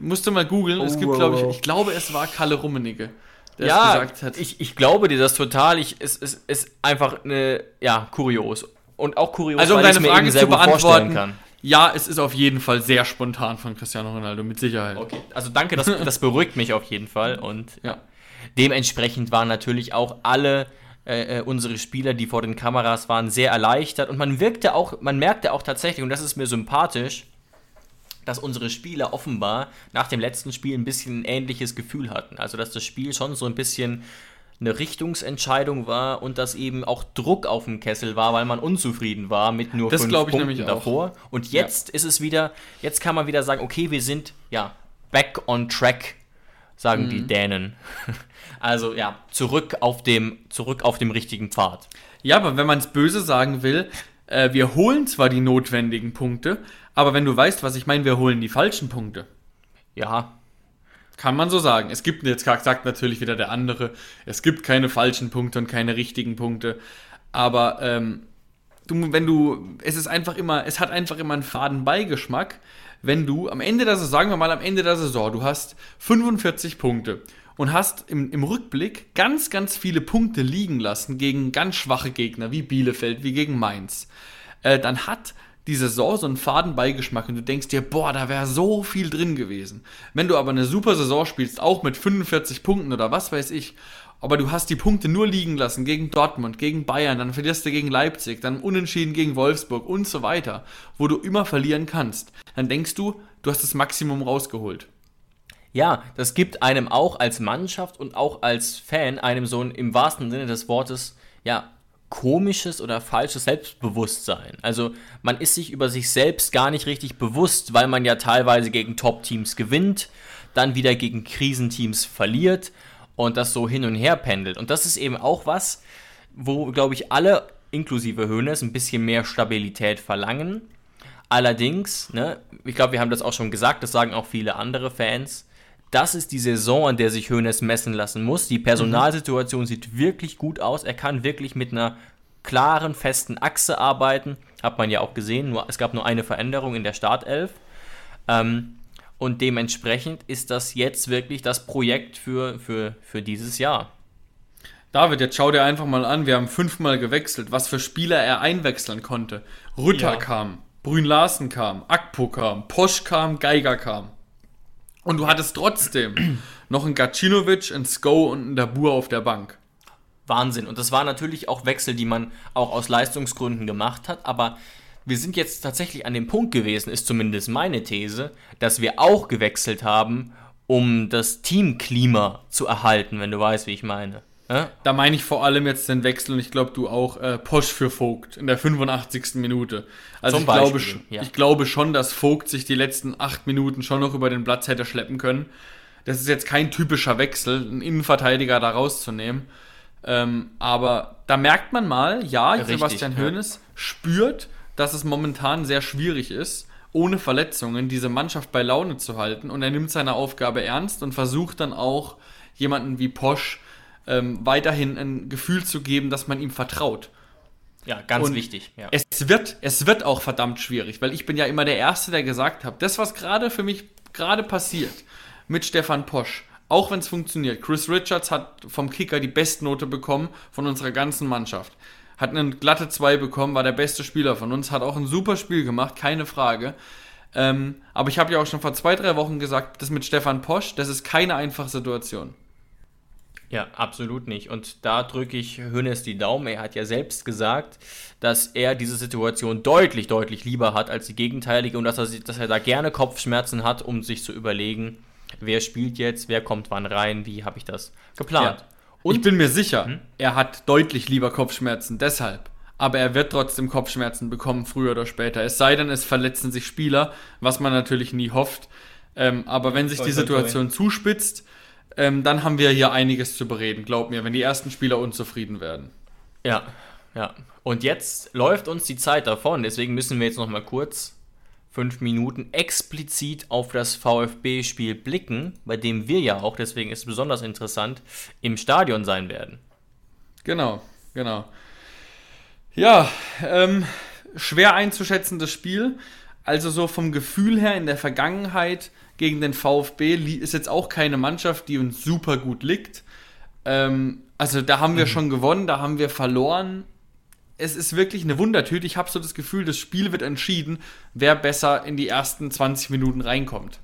Musst du mal googeln. Oh, es gibt, glaube ich, ich glaube, es war Kalle Rummenigge. Der ja, gesagt hat. Ich, ich glaube dir das total. Ich, es, es ist einfach eine, ja, kurios. Und auch kurios, also, um deine Frage zu beantworten, ja, es ist auf jeden Fall sehr spontan von Cristiano Ronaldo, mit Sicherheit. Okay, also danke, das, das beruhigt mich auf jeden Fall. Und ja. dementsprechend waren natürlich auch alle äh, äh, unsere Spieler, die vor den Kameras waren, sehr erleichtert. Und man wirkte auch, man merkte auch tatsächlich, und das ist mir sympathisch, dass unsere Spieler offenbar nach dem letzten Spiel ein bisschen ein ähnliches Gefühl hatten. Also dass das Spiel schon so ein bisschen eine Richtungsentscheidung war und dass eben auch Druck auf dem Kessel war, weil man unzufrieden war mit nur das fünf Punkten davor. Auch. Und jetzt ja. ist es wieder, jetzt kann man wieder sagen, okay, wir sind ja back on track, sagen mhm. die Dänen. Also ja, zurück auf dem, zurück auf dem richtigen Pfad. Ja, aber wenn man es böse sagen will, äh, wir holen zwar die notwendigen Punkte, aber wenn du weißt, was ich meine, wir holen die falschen Punkte. Ja, kann man so sagen. Es gibt, jetzt sagt natürlich wieder der andere, es gibt keine falschen Punkte und keine richtigen Punkte. Aber ähm, du, wenn du, es ist einfach immer, es hat einfach immer einen faden Beigeschmack, wenn du am Ende der Saison, sagen wir mal am Ende der Saison, du hast 45 Punkte und hast im, im Rückblick ganz, ganz viele Punkte liegen lassen gegen ganz schwache Gegner wie Bielefeld, wie gegen Mainz, äh, dann hat die Saison so einen faden Beigeschmack und du denkst dir, boah, da wäre so viel drin gewesen. Wenn du aber eine super Saison spielst, auch mit 45 Punkten oder was weiß ich, aber du hast die Punkte nur liegen lassen gegen Dortmund, gegen Bayern, dann verlierst du gegen Leipzig, dann unentschieden gegen Wolfsburg und so weiter, wo du immer verlieren kannst, dann denkst du, du hast das Maximum rausgeholt. Ja, das gibt einem auch als Mannschaft und auch als Fan einem so ein im wahrsten Sinne des Wortes, ja, komisches oder falsches Selbstbewusstsein. Also man ist sich über sich selbst gar nicht richtig bewusst, weil man ja teilweise gegen Top-Teams gewinnt, dann wieder gegen Krisenteams verliert und das so hin und her pendelt. Und das ist eben auch was, wo, glaube ich, alle, inklusive Hönes, ein bisschen mehr Stabilität verlangen. Allerdings, ne, ich glaube, wir haben das auch schon gesagt, das sagen auch viele andere Fans, das ist die Saison, an der sich Hönes messen lassen muss. Die Personalsituation mhm. sieht wirklich gut aus. Er kann wirklich mit einer klaren, festen Achse arbeiten. Hat man ja auch gesehen. Nur, es gab nur eine Veränderung in der Startelf. Ähm, und dementsprechend ist das jetzt wirklich das Projekt für, für, für dieses Jahr. David, jetzt schau dir einfach mal an, wir haben fünfmal gewechselt, was für Spieler er einwechseln konnte. Rütter ja. kam, Brün Larsen kam, Akpo kam, Posch kam, Geiger kam. Und du hattest trotzdem noch einen Gacinovic, einen Sko und einen Dabur auf der Bank. Wahnsinn. Und das waren natürlich auch Wechsel, die man auch aus Leistungsgründen gemacht hat, aber wir sind jetzt tatsächlich an dem Punkt gewesen, ist zumindest meine These, dass wir auch gewechselt haben, um das Teamklima zu erhalten, wenn du weißt, wie ich meine. Ja? Da meine ich vor allem jetzt den Wechsel und ich glaube du auch äh, Posch für Vogt in der 85. Minute. Also ich glaube, ja. ich glaube schon, dass Vogt sich die letzten acht Minuten schon noch über den Platz hätte schleppen können. Das ist jetzt kein typischer Wechsel, einen Innenverteidiger da rauszunehmen. Ähm, aber da merkt man mal, ja, Richtig, Sebastian Hoeneß ja. spürt, dass es momentan sehr schwierig ist, ohne Verletzungen diese Mannschaft bei Laune zu halten. Und er nimmt seine Aufgabe ernst und versucht dann auch jemanden wie Posch ähm, weiterhin ein Gefühl zu geben, dass man ihm vertraut. Ja, ganz und wichtig. Ja. Es, wird, es wird auch verdammt schwierig, weil ich bin ja immer der Erste, der gesagt hat, das, was gerade für mich gerade passiert mit Stefan Posch, auch wenn es funktioniert, Chris Richards hat vom Kicker die Bestnote bekommen von unserer ganzen Mannschaft hat eine glatte 2 bekommen, war der beste Spieler von uns, hat auch ein super Spiel gemacht, keine Frage. Ähm, aber ich habe ja auch schon vor zwei, drei Wochen gesagt, das mit Stefan Posch, das ist keine einfache Situation. Ja, absolut nicht. Und da drücke ich Hönes die Daumen. Er hat ja selbst gesagt, dass er diese Situation deutlich, deutlich lieber hat als die gegenteilige und dass er, dass er da gerne Kopfschmerzen hat, um sich zu überlegen, wer spielt jetzt, wer kommt wann rein, wie habe ich das geplant. Ja. Und ich bin mir sicher, hm? er hat deutlich lieber Kopfschmerzen, deshalb. Aber er wird trotzdem Kopfschmerzen bekommen, früher oder später. Es sei denn, es verletzen sich Spieler, was man natürlich nie hofft. Ähm, aber wenn sich die Situation zuspitzt, ähm, dann haben wir hier einiges zu bereden, glaub mir, wenn die ersten Spieler unzufrieden werden. Ja, ja. Und jetzt läuft uns die Zeit davon, deswegen müssen wir jetzt noch mal kurz fünf Minuten explizit auf das VfB-Spiel blicken, bei dem wir ja auch, deswegen ist es besonders interessant, im Stadion sein werden. Genau, genau. Ja, ähm, schwer einzuschätzendes Spiel. Also so vom Gefühl her in der Vergangenheit gegen den VfB ist jetzt auch keine Mannschaft, die uns super gut liegt. Ähm, also da haben wir mhm. schon gewonnen, da haben wir verloren es ist wirklich eine Wundertüte. Ich habe so das Gefühl, das Spiel wird entschieden, wer besser in die ersten 20 Minuten reinkommt.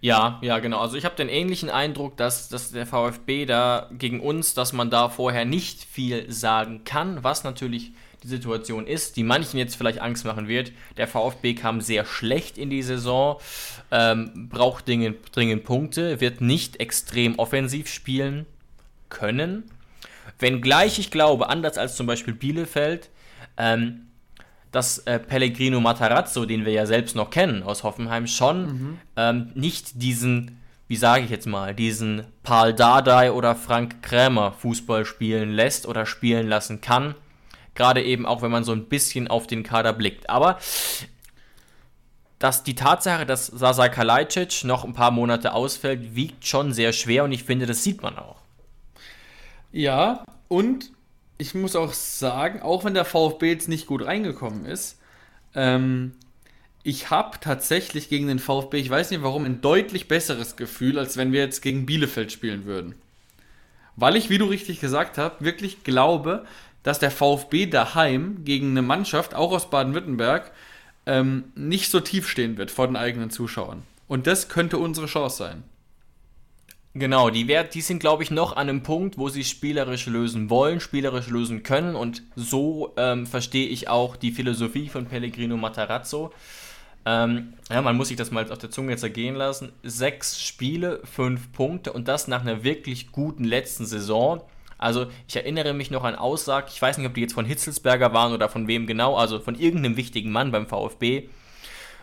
Ja, ja, genau. Also ich habe den ähnlichen Eindruck, dass, dass der VfB da gegen uns, dass man da vorher nicht viel sagen kann, was natürlich die Situation ist, die manchen jetzt vielleicht Angst machen wird. Der VfB kam sehr schlecht in die Saison, ähm, braucht dringend, dringend Punkte, wird nicht extrem offensiv spielen können. Wenngleich ich glaube, anders als zum Beispiel Bielefeld, ähm, dass äh, Pellegrino Matarazzo, den wir ja selbst noch kennen aus Hoffenheim, schon mhm. ähm, nicht diesen, wie sage ich jetzt mal, diesen Paul Dardai oder Frank Krämer Fußball spielen lässt oder spielen lassen kann. Gerade eben auch, wenn man so ein bisschen auf den Kader blickt. Aber dass die Tatsache, dass Sasa Kalajdzic noch ein paar Monate ausfällt, wiegt schon sehr schwer und ich finde, das sieht man auch. Ja, und ich muss auch sagen, auch wenn der VfB jetzt nicht gut reingekommen ist, ähm, ich habe tatsächlich gegen den VfB, ich weiß nicht warum, ein deutlich besseres Gefühl, als wenn wir jetzt gegen Bielefeld spielen würden. Weil ich, wie du richtig gesagt hast, wirklich glaube, dass der VfB daheim gegen eine Mannschaft, auch aus Baden-Württemberg, ähm, nicht so tief stehen wird vor den eigenen Zuschauern. Und das könnte unsere Chance sein. Genau, die, die sind, glaube ich, noch an einem Punkt, wo sie spielerisch lösen wollen, spielerisch lösen können. Und so ähm, verstehe ich auch die Philosophie von Pellegrino Matarazzo. Ähm, ja, man muss sich das mal auf der Zunge zergehen lassen. Sechs Spiele, fünf Punkte und das nach einer wirklich guten letzten Saison. Also ich erinnere mich noch an Aussagen, ich weiß nicht, ob die jetzt von Hitzelsberger waren oder von wem genau, also von irgendeinem wichtigen Mann beim VfB,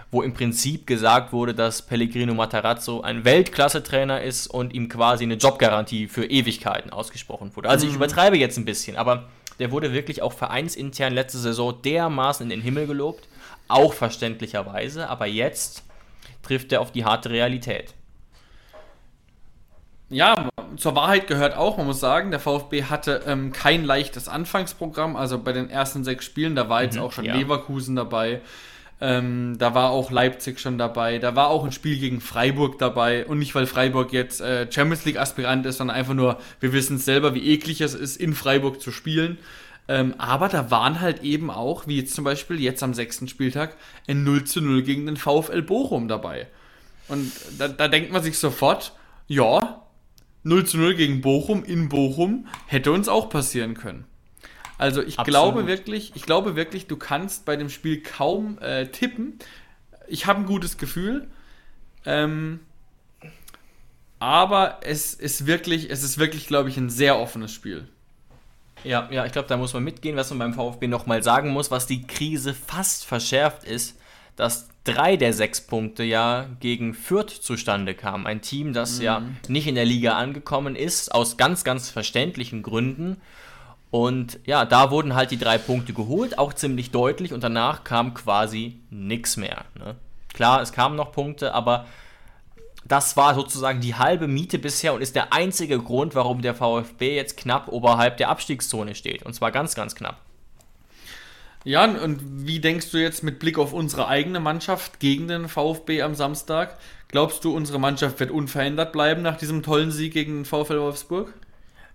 wo im Prinzip gesagt wurde, dass Pellegrino Matarazzo ein Weltklasse-Trainer ist und ihm quasi eine Jobgarantie für Ewigkeiten ausgesprochen wurde. Also ich mhm. übertreibe jetzt ein bisschen, aber der wurde wirklich auch vereinsintern letzte Saison dermaßen in den Himmel gelobt, auch verständlicherweise, aber jetzt trifft er auf die harte Realität. Ja, zur Wahrheit gehört auch, man muss sagen, der VfB hatte ähm, kein leichtes Anfangsprogramm. Also bei den ersten sechs Spielen, da war jetzt mhm, auch schon ja. Leverkusen dabei, ähm, da war auch Leipzig schon dabei. Da war auch ein Spiel gegen Freiburg dabei. Und nicht, weil Freiburg jetzt äh, Champions League-Aspirant ist, sondern einfach nur, wir wissen es selber, wie eklig es ist, in Freiburg zu spielen. Ähm, aber da waren halt eben auch, wie jetzt zum Beispiel jetzt am sechsten Spieltag, ein 0 zu 0 gegen den VfL Bochum dabei. Und da, da denkt man sich sofort, ja, 0 zu 0 gegen Bochum in Bochum hätte uns auch passieren können. Also ich Absolut. glaube wirklich, ich glaube wirklich, du kannst bei dem Spiel kaum äh, tippen. Ich habe ein gutes Gefühl. Ähm, aber es ist wirklich, es ist wirklich, glaube ich, ein sehr offenes Spiel. Ja, ja, ich glaube, da muss man mitgehen, was man beim VfB nochmal sagen muss, was die Krise fast verschärft ist, dass drei der sechs Punkte ja gegen Fürth zustande kamen. Ein Team, das mhm. ja nicht in der Liga angekommen ist, aus ganz, ganz verständlichen Gründen. Und ja, da wurden halt die drei Punkte geholt, auch ziemlich deutlich, und danach kam quasi nichts mehr. Ne? Klar, es kamen noch Punkte, aber das war sozusagen die halbe Miete bisher und ist der einzige Grund, warum der VfB jetzt knapp oberhalb der Abstiegszone steht. Und zwar ganz, ganz knapp. Ja, und wie denkst du jetzt mit Blick auf unsere eigene Mannschaft gegen den VfB am Samstag? Glaubst du, unsere Mannschaft wird unverändert bleiben nach diesem tollen Sieg gegen den VfL Wolfsburg?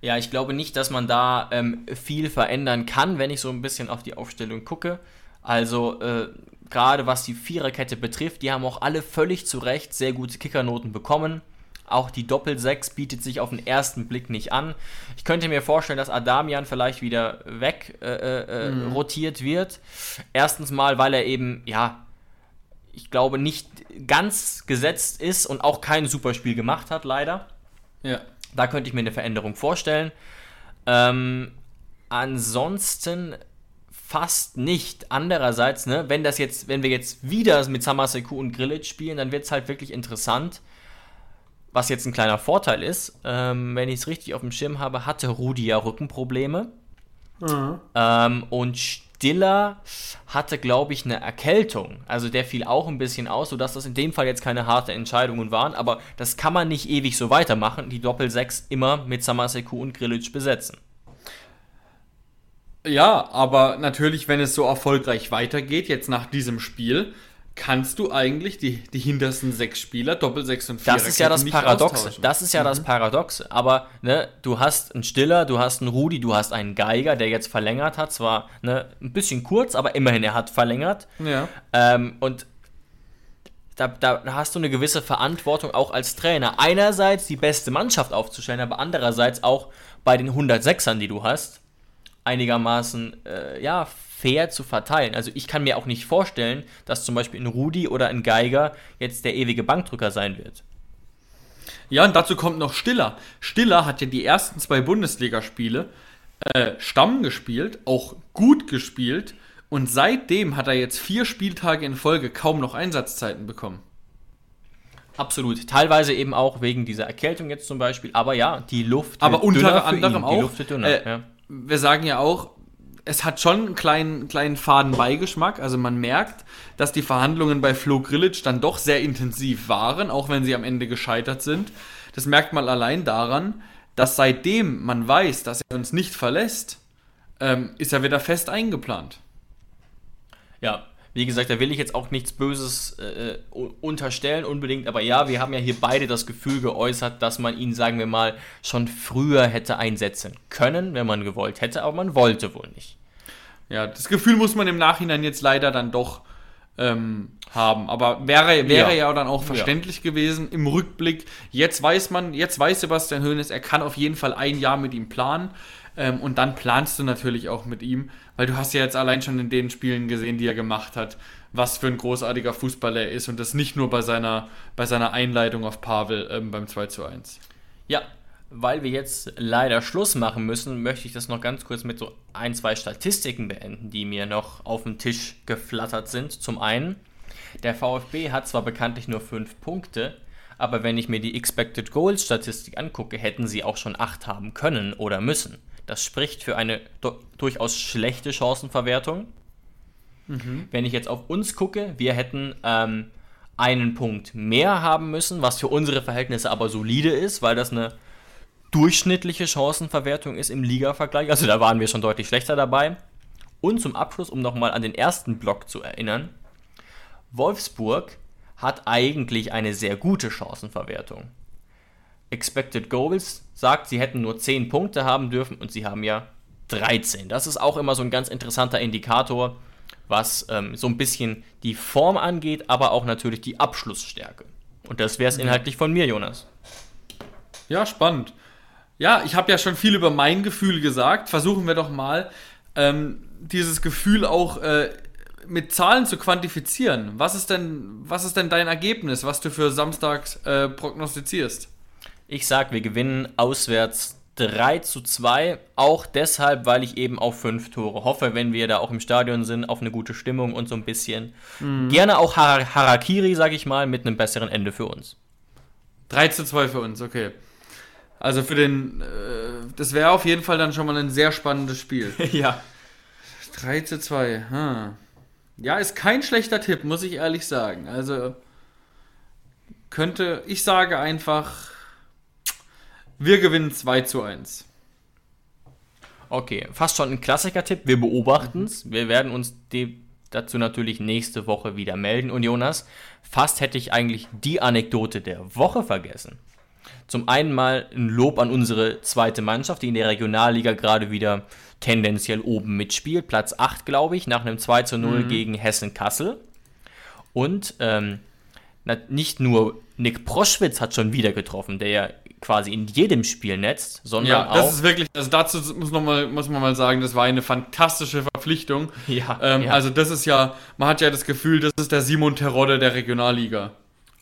Ja, ich glaube nicht, dass man da ähm, viel verändern kann, wenn ich so ein bisschen auf die Aufstellung gucke. Also äh, gerade was die Viererkette betrifft, die haben auch alle völlig zu Recht sehr gute Kickernoten bekommen. Auch die Doppel-6 bietet sich auf den ersten Blick nicht an. Ich könnte mir vorstellen, dass Adamian vielleicht wieder weg äh, äh, mhm. rotiert wird. Erstens mal, weil er eben, ja, ich glaube, nicht ganz gesetzt ist und auch kein Superspiel gemacht hat, leider. Ja. Da könnte ich mir eine Veränderung vorstellen. Ähm, ansonsten fast nicht. Andererseits, ne, wenn das jetzt, wenn wir jetzt wieder mit Samaseku und Grillitsch spielen, dann wird es halt wirklich interessant. Was jetzt ein kleiner Vorteil ist, ähm, wenn ich es richtig auf dem Schirm habe, hatte Rudi ja Rückenprobleme. Mhm. Ähm, und Diller hatte, glaube ich, eine Erkältung. Also der fiel auch ein bisschen aus, sodass das in dem Fall jetzt keine harte Entscheidungen waren. Aber das kann man nicht ewig so weitermachen, die Doppel-6 immer mit Samaseku und Grilic besetzen. Ja, aber natürlich, wenn es so erfolgreich weitergeht, jetzt nach diesem Spiel, kannst du eigentlich die, die hintersten sechs Spieler, Doppel 6 und 4 Das ist ja das Paradoxe. Das ist ja mhm. das Paradoxe. Aber ne, du hast einen Stiller, du hast einen Rudi, du hast einen Geiger, der jetzt verlängert hat. Zwar ne, ein bisschen kurz, aber immerhin, er hat verlängert. Ja. Ähm, und da, da, hast du eine gewisse Verantwortung auch als Trainer. Einerseits die beste Mannschaft aufzustellen, aber andererseits auch bei den 106ern, die du hast, einigermaßen äh, ja, fair zu verteilen. Also ich kann mir auch nicht vorstellen, dass zum Beispiel ein Rudi oder ein Geiger jetzt der ewige Bankdrücker sein wird. Ja, und dazu kommt noch Stiller. Stiller hat ja die ersten zwei Bundesligaspiele äh, Stamm gespielt, auch gut gespielt. Und seitdem hat er jetzt vier Spieltage in Folge kaum noch Einsatzzeiten bekommen. Absolut. Teilweise eben auch wegen dieser Erkältung jetzt zum Beispiel. Aber ja, die Luft. Aber unter anderem auch. Dünner, äh, ja. Wir sagen ja auch, es hat schon einen kleinen, kleinen faden Beigeschmack. Also man merkt, dass die Verhandlungen bei Flo Grillitsch dann doch sehr intensiv waren, auch wenn sie am Ende gescheitert sind. Das merkt man allein daran, dass seitdem man weiß, dass er uns nicht verlässt, ähm, ist er wieder fest eingeplant. Ja, wie gesagt, da will ich jetzt auch nichts Böses äh, unterstellen unbedingt, aber ja, wir haben ja hier beide das Gefühl geäußert, dass man ihn, sagen wir mal, schon früher hätte einsetzen können, wenn man gewollt hätte, aber man wollte wohl nicht. Ja, das Gefühl muss man im Nachhinein jetzt leider dann doch ähm, haben. Aber wäre, wäre ja. ja dann auch verständlich ja. gewesen im Rückblick. Jetzt weiß man, jetzt weiß Sebastian Hoeneß, er kann auf jeden Fall ein Jahr mit ihm planen. Ähm, und dann planst du natürlich auch mit ihm, weil du hast ja jetzt allein schon in den Spielen gesehen, die er gemacht hat, was für ein großartiger Fußballer er ist und das nicht nur bei seiner, bei seiner Einleitung auf Pavel ähm, beim 2 zu 1. Ja, weil wir jetzt leider Schluss machen müssen, möchte ich das noch ganz kurz mit so ein, zwei Statistiken beenden, die mir noch auf den Tisch geflattert sind. Zum einen, der VfB hat zwar bekanntlich nur fünf Punkte, aber wenn ich mir die Expected Goals Statistik angucke, hätten sie auch schon acht haben können oder müssen. Das spricht für eine durchaus schlechte Chancenverwertung. Mhm. Wenn ich jetzt auf uns gucke, wir hätten ähm, einen Punkt mehr haben müssen, was für unsere Verhältnisse aber solide ist, weil das eine durchschnittliche Chancenverwertung ist im Liga-Vergleich. Also da waren wir schon deutlich schlechter dabei. Und zum Abschluss, um nochmal an den ersten Block zu erinnern, Wolfsburg hat eigentlich eine sehr gute Chancenverwertung. Expected Goals sagt, sie hätten nur 10 Punkte haben dürfen und sie haben ja 13. Das ist auch immer so ein ganz interessanter Indikator, was ähm, so ein bisschen die Form angeht, aber auch natürlich die Abschlussstärke. Und das wäre es mhm. inhaltlich von mir, Jonas. Ja, spannend. Ja, ich habe ja schon viel über mein Gefühl gesagt. Versuchen wir doch mal, ähm, dieses Gefühl auch äh, mit Zahlen zu quantifizieren. Was ist denn, was ist denn dein Ergebnis, was du für Samstag äh, prognostizierst? Ich sag, wir gewinnen auswärts 3 zu 2. Auch deshalb, weil ich eben auf fünf Tore hoffe, wenn wir da auch im Stadion sind, auf eine gute Stimmung und so ein bisschen. Mhm. Gerne auch Har Harakiri, sag ich mal, mit einem besseren Ende für uns. 3 zu 2 für uns, okay. Also für den, äh, das wäre auf jeden Fall dann schon mal ein sehr spannendes Spiel. ja. 3 zu 2, hm. Ja, ist kein schlechter Tipp, muss ich ehrlich sagen. Also könnte, ich sage einfach, wir gewinnen 2 zu 1. Okay, fast schon ein Klassiker-Tipp. Wir beobachten es. Mhm. Wir werden uns dazu natürlich nächste Woche wieder melden. Und Jonas, fast hätte ich eigentlich die Anekdote der Woche vergessen. Zum einen mal ein Lob an unsere zweite Mannschaft, die in der Regionalliga gerade wieder tendenziell oben mitspielt. Platz 8, glaube ich, nach einem 2 zu 0 mhm. gegen Hessen-Kassel. Und ähm, nicht nur Nick Proschwitz hat schon wieder getroffen, der ja quasi in jedem Spiel netzt, sondern ja, das ist wirklich, also dazu muss, noch mal, muss man mal sagen, das war eine fantastische Verpflichtung. Ja, ähm, ja. Also das ist ja, man hat ja das Gefühl, das ist der Simon Terodde der Regionalliga.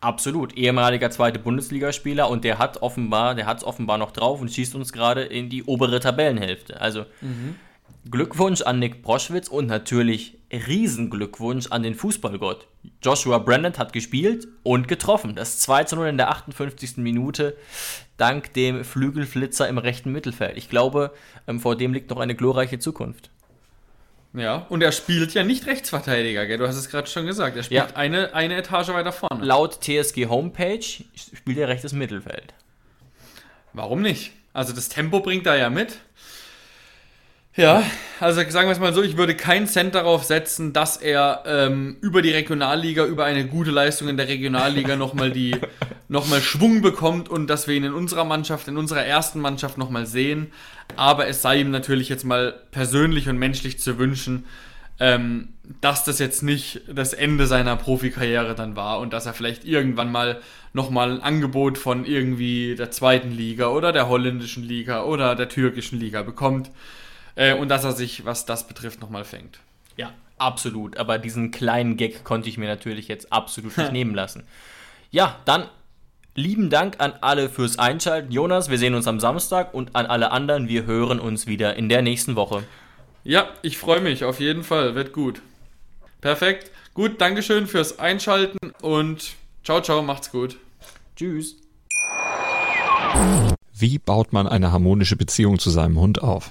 Absolut, ehemaliger zweite Bundesligaspieler und der hat offenbar, der hat es offenbar noch drauf und schießt uns gerade in die obere Tabellenhälfte. Also mhm. Glückwunsch an Nick Proschwitz und natürlich Riesenglückwunsch an den Fußballgott. Joshua Brandon hat gespielt und getroffen. Das 2 zu 0 in der 58. Minute dank dem Flügelflitzer im rechten Mittelfeld. Ich glaube, ähm, vor dem liegt noch eine glorreiche Zukunft. Ja, und er spielt ja nicht Rechtsverteidiger, gell? du hast es gerade schon gesagt. Er spielt ja. eine, eine Etage weiter vorne. Laut TSG Homepage spielt er rechtes Mittelfeld. Warum nicht? Also das Tempo bringt er ja mit. Ja, also sagen wir es mal so, ich würde keinen Cent darauf setzen, dass er ähm, über die Regionalliga, über eine gute Leistung in der Regionalliga nochmal die nochmal Schwung bekommt und dass wir ihn in unserer Mannschaft, in unserer ersten Mannschaft nochmal sehen. Aber es sei ihm natürlich jetzt mal persönlich und menschlich zu wünschen, ähm, dass das jetzt nicht das Ende seiner Profikarriere dann war und dass er vielleicht irgendwann mal nochmal ein Angebot von irgendwie der zweiten Liga oder der holländischen Liga oder der türkischen Liga bekommt äh, und dass er sich, was das betrifft, nochmal fängt. Ja, absolut. Aber diesen kleinen Gag konnte ich mir natürlich jetzt absolut nicht nehmen lassen. Ja, dann lieben Dank an alle fürs Einschalten. Jonas, wir sehen uns am Samstag und an alle anderen, wir hören uns wieder in der nächsten Woche. Ja, ich freue mich auf jeden Fall. Wird gut. Perfekt. Gut, Dankeschön fürs Einschalten und ciao, ciao, macht's gut. Tschüss. Wie baut man eine harmonische Beziehung zu seinem Hund auf?